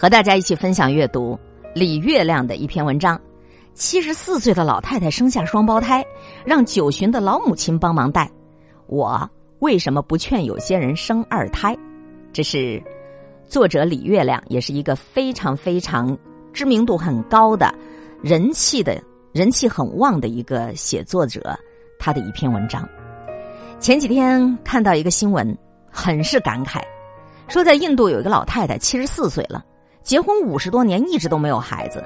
和大家一起分享阅读李月亮的一篇文章。七十四岁的老太太生下双胞胎，让九旬的老母亲帮忙带。我为什么不劝有些人生二胎？这是作者李月亮，也是一个非常非常知名度很高的人气的人气很旺的一个写作者，他的一篇文章。前几天看到一个新闻，很是感慨，说在印度有一个老太太七十四岁了，结婚五十多年一直都没有孩子，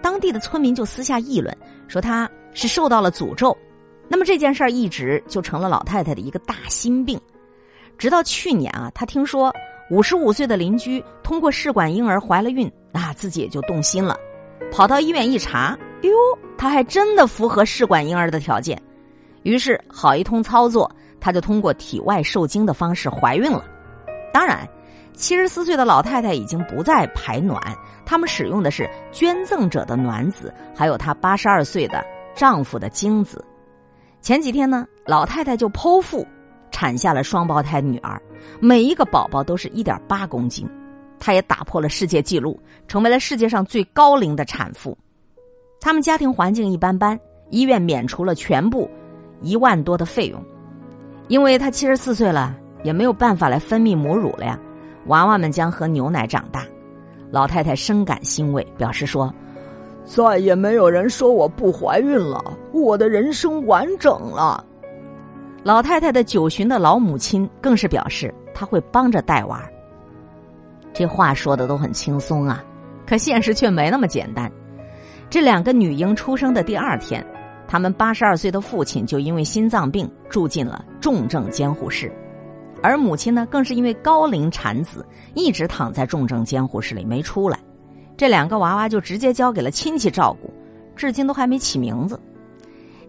当地的村民就私下议论说她是受到了诅咒。那么这件事儿一直就成了老太太的一个大心病，直到去年啊，她听说五十五岁的邻居通过试管婴儿怀了孕，啊，自己也就动心了，跑到医院一查，哎呦，她还真的符合试管婴儿的条件，于是好一通操作。她就通过体外受精的方式怀孕了。当然，七十四岁的老太太已经不再排卵，他们使用的是捐赠者的卵子，还有她八十二岁的丈夫的精子。前几天呢，老太太就剖腹产下了双胞胎女儿，每一个宝宝都是一点八公斤，她也打破了世界纪录，成为了世界上最高龄的产妇。他们家庭环境一般般，医院免除了全部一万多的费用。因为她七十四岁了，也没有办法来分泌母乳了呀，娃娃们将喝牛奶长大。老太太深感欣慰，表示说：“再也没有人说我不怀孕了，我的人生完整了。”老太太的九旬的老母亲更是表示，她会帮着带娃。这话说的都很轻松啊，可现实却没那么简单。这两个女婴出生的第二天。他们八十二岁的父亲就因为心脏病住进了重症监护室，而母亲呢，更是因为高龄产子，一直躺在重症监护室里没出来。这两个娃娃就直接交给了亲戚照顾，至今都还没起名字。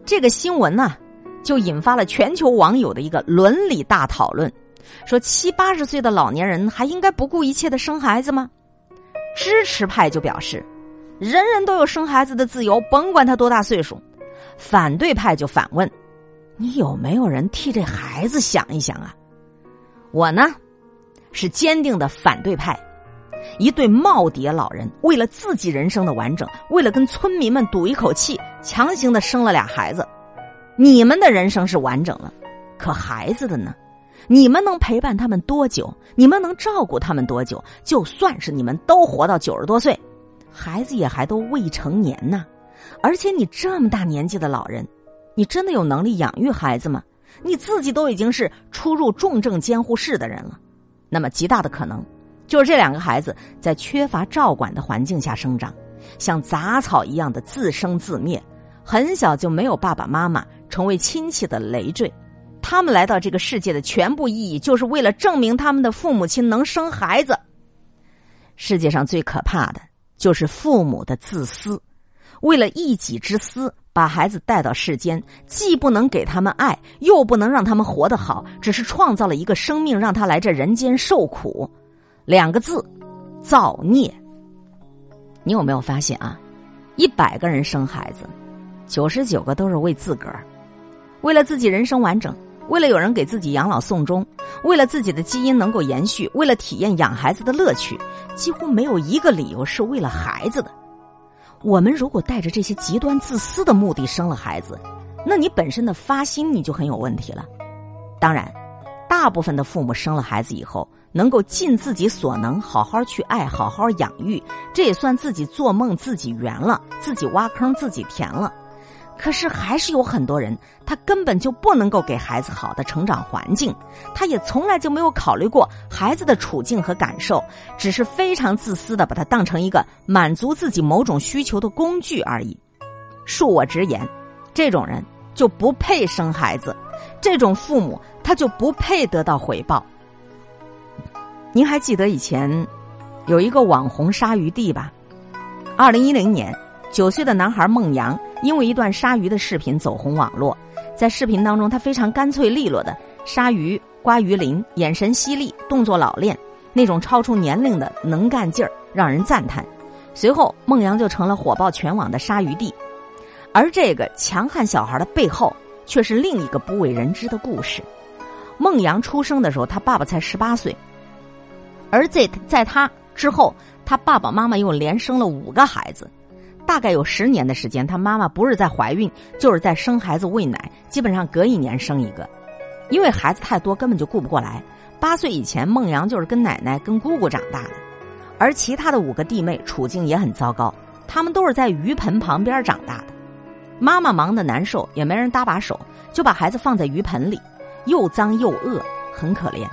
这个新闻呢，就引发了全球网友的一个伦理大讨论：说七八十岁的老年人还应该不顾一切的生孩子吗？支持派就表示，人人都有生孩子的自由，甭管他多大岁数。反对派就反问：“你有没有人替这孩子想一想啊？”我呢，是坚定的反对派。一对耄耋老人为了自己人生的完整，为了跟村民们赌一口气，强行的生了俩孩子。你们的人生是完整了，可孩子的呢？你们能陪伴他们多久？你们能照顾他们多久？就算是你们都活到九十多岁，孩子也还都未成年呢。而且你这么大年纪的老人，你真的有能力养育孩子吗？你自己都已经是出入重症监护室的人了，那么极大的可能就是这两个孩子在缺乏照管的环境下生长，像杂草一样的自生自灭，很小就没有爸爸妈妈，成为亲戚的累赘。他们来到这个世界的全部意义，就是为了证明他们的父母亲能生孩子。世界上最可怕的就是父母的自私。为了一己之私，把孩子带到世间，既不能给他们爱，又不能让他们活得好，只是创造了一个生命，让他来这人间受苦。两个字，造孽。你有没有发现啊？一百个人生孩子，九十九个都是为自个儿，为了自己人生完整，为了有人给自己养老送终，为了自己的基因能够延续，为了体验养孩子的乐趣，几乎没有一个理由是为了孩子的。我们如果带着这些极端自私的目的生了孩子，那你本身的发心你就很有问题了。当然，大部分的父母生了孩子以后，能够尽自己所能好好去爱、好好养育，这也算自己做梦自己圆了，自己挖坑自己填了。可是还是有很多人，他根本就不能够给孩子好的成长环境，他也从来就没有考虑过孩子的处境和感受，只是非常自私的把他当成一个满足自己某种需求的工具而已。恕我直言，这种人就不配生孩子，这种父母他就不配得到回报。您还记得以前有一个网红鲨鱼弟吧？二零一零年。九岁的男孩孟阳因为一段鲨鱼的视频走红网络，在视频当中，他非常干脆利落的鲨鱼刮鱼鳞，眼神犀利，动作老练，那种超出年龄的能干劲儿让人赞叹。随后，孟阳就成了火爆全网的鲨鱼弟。而这个强悍小孩的背后，却是另一个不为人知的故事。孟阳出生的时候，他爸爸才十八岁，而在在他之后。他爸爸妈妈又连生了五个孩子，大概有十年的时间，他妈妈不是在怀孕，就是在生孩子喂奶，基本上隔一年生一个，因为孩子太多，根本就顾不过来。八岁以前，孟阳就是跟奶奶、跟姑姑长大的，而其他的五个弟妹处境也很糟糕，他们都是在鱼盆旁边长大的。妈妈忙得难受，也没人搭把手，就把孩子放在鱼盆里，又脏又饿，很可怜。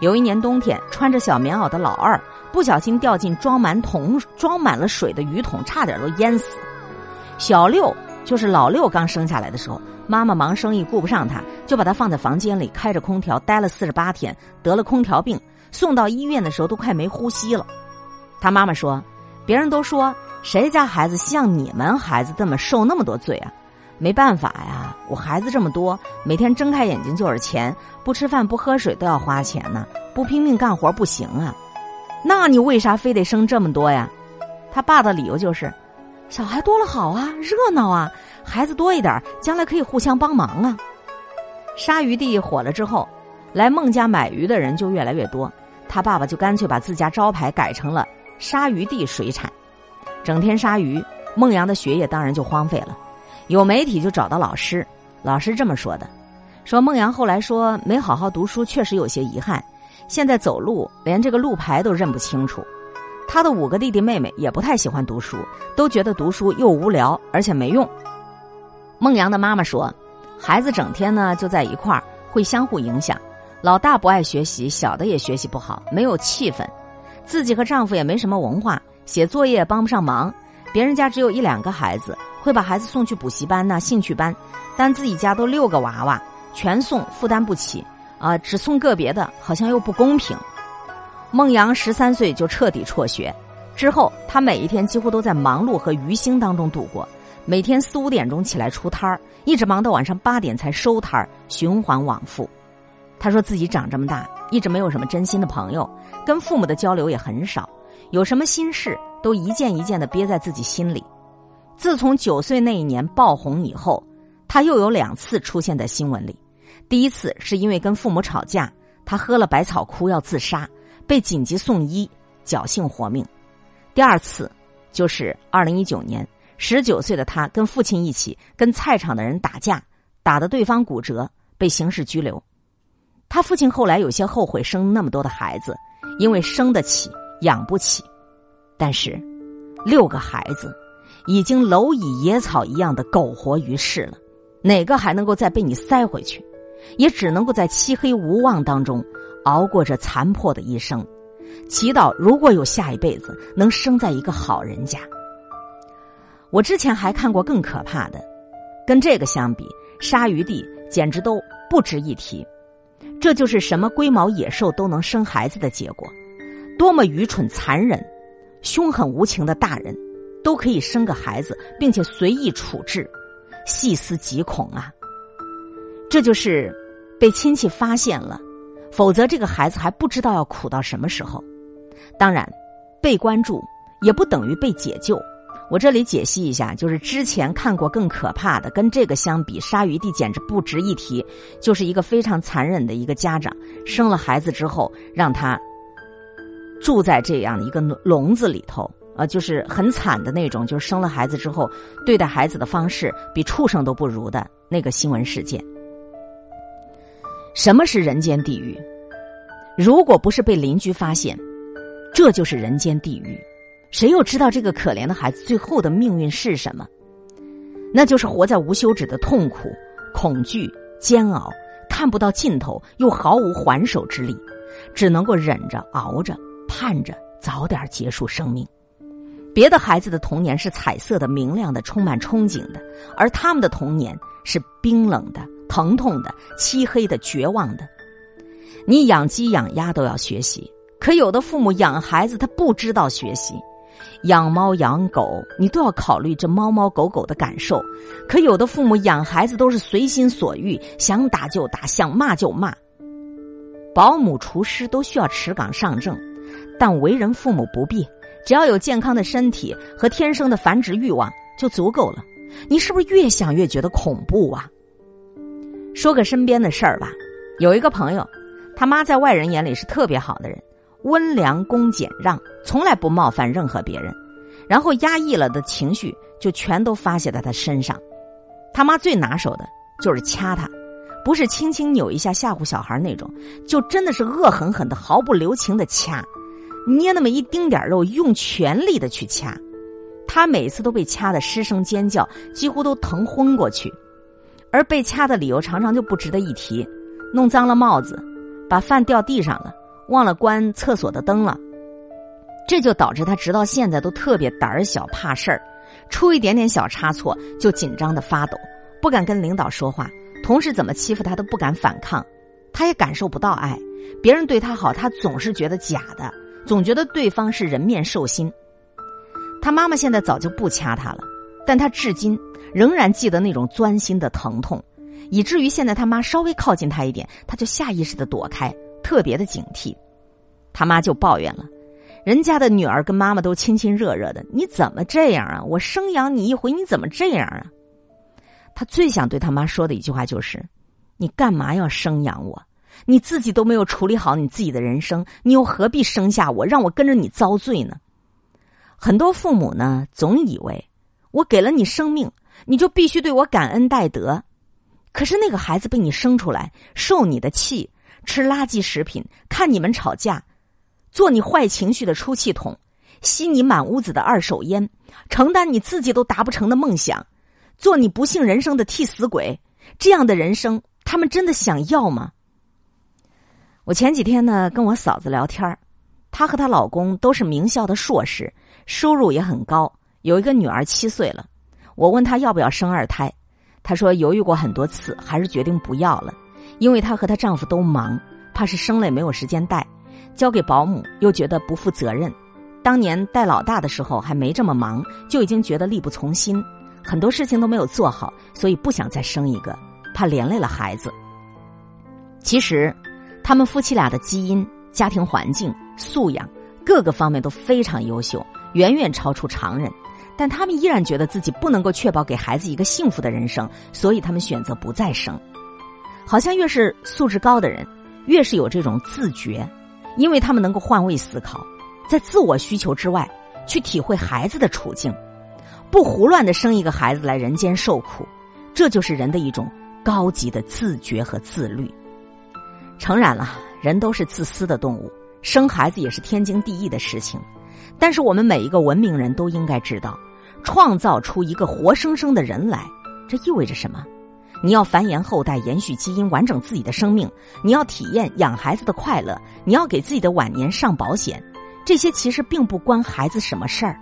有一年冬天，穿着小棉袄的老二不小心掉进装满桶、装满了水的鱼桶，差点都淹死。小六就是老六刚生下来的时候，妈妈忙生意顾不上他，就把他放在房间里开着空调待了四十八天，得了空调病，送到医院的时候都快没呼吸了。他妈妈说：“别人都说。”谁家孩子像你们孩子这么受那么多罪啊？没办法呀，我孩子这么多，每天睁开眼睛就是钱，不吃饭不喝水都要花钱呢，不拼命干活不行啊。那你为啥非得生这么多呀？他爸的理由就是，小孩多了好啊，热闹啊，孩子多一点，将来可以互相帮忙啊。鲨鱼地火了之后，来孟家买鱼的人就越来越多，他爸爸就干脆把自家招牌改成了鲨鱼地水产。整天杀鱼，孟阳的学业当然就荒废了。有媒体就找到老师，老师这么说的：说孟阳后来说没好好读书，确实有些遗憾。现在走路连这个路牌都认不清楚。他的五个弟弟妹妹也不太喜欢读书，都觉得读书又无聊而且没用。孟阳的妈妈说，孩子整天呢就在一块儿，会相互影响。老大不爱学习，小的也学习不好，没有气氛。自己和丈夫也没什么文化。写作业帮不上忙，别人家只有一两个孩子，会把孩子送去补习班呐、兴趣班，但自己家都六个娃娃，全送负担不起，啊，只送个别的，好像又不公平。孟阳十三岁就彻底辍学，之后他每一天几乎都在忙碌和余兴当中度过，每天四五点钟起来出摊儿，一直忙到晚上八点才收摊儿，循环往复。他说自己长这么大，一直没有什么真心的朋友，跟父母的交流也很少。有什么心事都一件一件的憋在自己心里。自从九岁那一年爆红以后，他又有两次出现在新闻里。第一次是因为跟父母吵架，他喝了百草枯要自杀，被紧急送医，侥幸活命。第二次就是二零一九年，十九岁的他跟父亲一起跟菜场的人打架，打得对方骨折，被刑事拘留。他父亲后来有些后悔生那么多的孩子，因为生得起。养不起，但是六个孩子已经蝼蚁野草一样的苟活于世了，哪个还能够再被你塞回去？也只能够在漆黑无望当中熬过这残破的一生，祈祷如果有下一辈子能生在一个好人家。我之前还看过更可怕的，跟这个相比，鲨鱼地简直都不值一提。这就是什么龟毛野兽都能生孩子的结果。多么愚蠢、残忍、凶狠无情的大人，都可以生个孩子，并且随意处置，细思极恐啊！这就是被亲戚发现了，否则这个孩子还不知道要苦到什么时候。当然，被关注也不等于被解救。我这里解析一下，就是之前看过更可怕的，跟这个相比，鲨鱼地简直不值一提。就是一个非常残忍的一个家长，生了孩子之后让他。住在这样的一个笼子里头啊，就是很惨的那种，就是生了孩子之后对待孩子的方式比畜生都不如的那个新闻事件。什么是人间地狱？如果不是被邻居发现，这就是人间地狱。谁又知道这个可怜的孩子最后的命运是什么？那就是活在无休止的痛苦、恐惧、煎熬，看不到尽头，又毫无还手之力，只能够忍着熬着。盼着早点结束生命，别的孩子的童年是彩色的、明亮的、充满憧憬的，而他们的童年是冰冷的、疼痛的、漆黑的、绝望的。你养鸡养鸭都要学习，可有的父母养孩子他不知道学习；养猫养狗你都要考虑这猫猫狗狗的感受，可有的父母养孩子都是随心所欲，想打就打，想骂就骂。保姆、厨师都需要持岗上证。但为人父母不必，只要有健康的身体和天生的繁殖欲望就足够了。你是不是越想越觉得恐怖啊？说个身边的事儿吧，有一个朋友，他妈在外人眼里是特别好的人，温良恭俭让，从来不冒犯任何别人，然后压抑了的情绪就全都发泄在他身上。他妈最拿手的就是掐他，不是轻轻扭一下吓唬小孩那种，就真的是恶狠狠的、毫不留情的掐，捏那么一丁点肉，用全力的去掐。他每次都被掐的失声尖叫，几乎都疼昏过去。而被掐的理由常常就不值得一提，弄脏了帽子，把饭掉地上了，忘了关厕所的灯了，这就导致他直到现在都特别胆小怕事儿，出一点点小差错就紧张的发抖，不敢跟领导说话，同事怎么欺负他都不敢反抗，他也感受不到爱，别人对他好，他总是觉得假的，总觉得对方是人面兽心。他妈妈现在早就不掐他了，但他至今。仍然记得那种钻心的疼痛，以至于现在他妈稍微靠近他一点，他就下意识的躲开，特别的警惕。他妈就抱怨了：“人家的女儿跟妈妈都亲亲热热的，你怎么这样啊？我生养你一回，你怎么这样啊？”他最想对他妈说的一句话就是：“你干嘛要生养我？你自己都没有处理好你自己的人生，你又何必生下我，让我跟着你遭罪呢？”很多父母呢，总以为我给了你生命。你就必须对我感恩戴德，可是那个孩子被你生出来，受你的气，吃垃圾食品，看你们吵架，做你坏情绪的出气筒，吸你满屋子的二手烟，承担你自己都达不成的梦想，做你不幸人生的替死鬼，这样的人生，他们真的想要吗？我前几天呢，跟我嫂子聊天她和她老公都是名校的硕士，收入也很高，有一个女儿七岁了。我问她要不要生二胎，她说犹豫过很多次，还是决定不要了，因为她和她丈夫都忙，怕是生了也没有时间带，交给保姆又觉得不负责任。当年带老大的时候还没这么忙，就已经觉得力不从心，很多事情都没有做好，所以不想再生一个，怕连累了孩子。其实，他们夫妻俩的基因、家庭环境、素养各个方面都非常优秀，远远超出常人。但他们依然觉得自己不能够确保给孩子一个幸福的人生，所以他们选择不再生。好像越是素质高的人，越是有这种自觉，因为他们能够换位思考，在自我需求之外去体会孩子的处境，不胡乱的生一个孩子来人间受苦。这就是人的一种高级的自觉和自律。诚然了，人都是自私的动物，生孩子也是天经地义的事情。但是我们每一个文明人都应该知道，创造出一个活生生的人来，这意味着什么？你要繁衍后代，延续基因，完整自己的生命；你要体验养孩子的快乐；你要给自己的晚年上保险。这些其实并不关孩子什么事儿，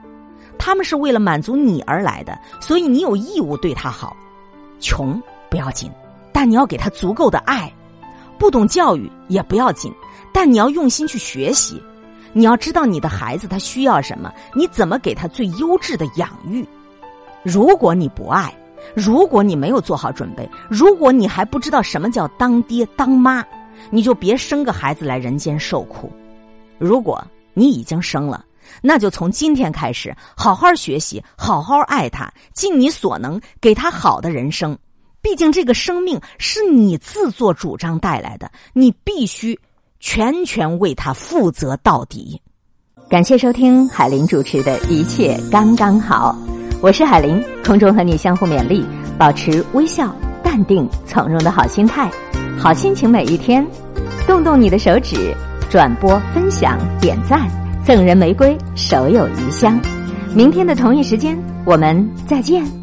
他们是为了满足你而来的，所以你有义务对他好。穷不要紧，但你要给他足够的爱；不懂教育也不要紧，但你要用心去学习。你要知道你的孩子他需要什么，你怎么给他最优质的养育？如果你不爱，如果你没有做好准备，如果你还不知道什么叫当爹当妈，你就别生个孩子来人间受苦。如果你已经生了，那就从今天开始好好学习，好好爱他，尽你所能给他好的人生。毕竟这个生命是你自作主张带来的，你必须。全权为他负责到底。感谢收听海林主持的一切刚刚好，我是海林，空中和你相互勉励，保持微笑、淡定、从容的好心态，好心情每一天。动动你的手指，转播、分享、点赞，赠人玫瑰，手有余香。明天的同一时间，我们再见。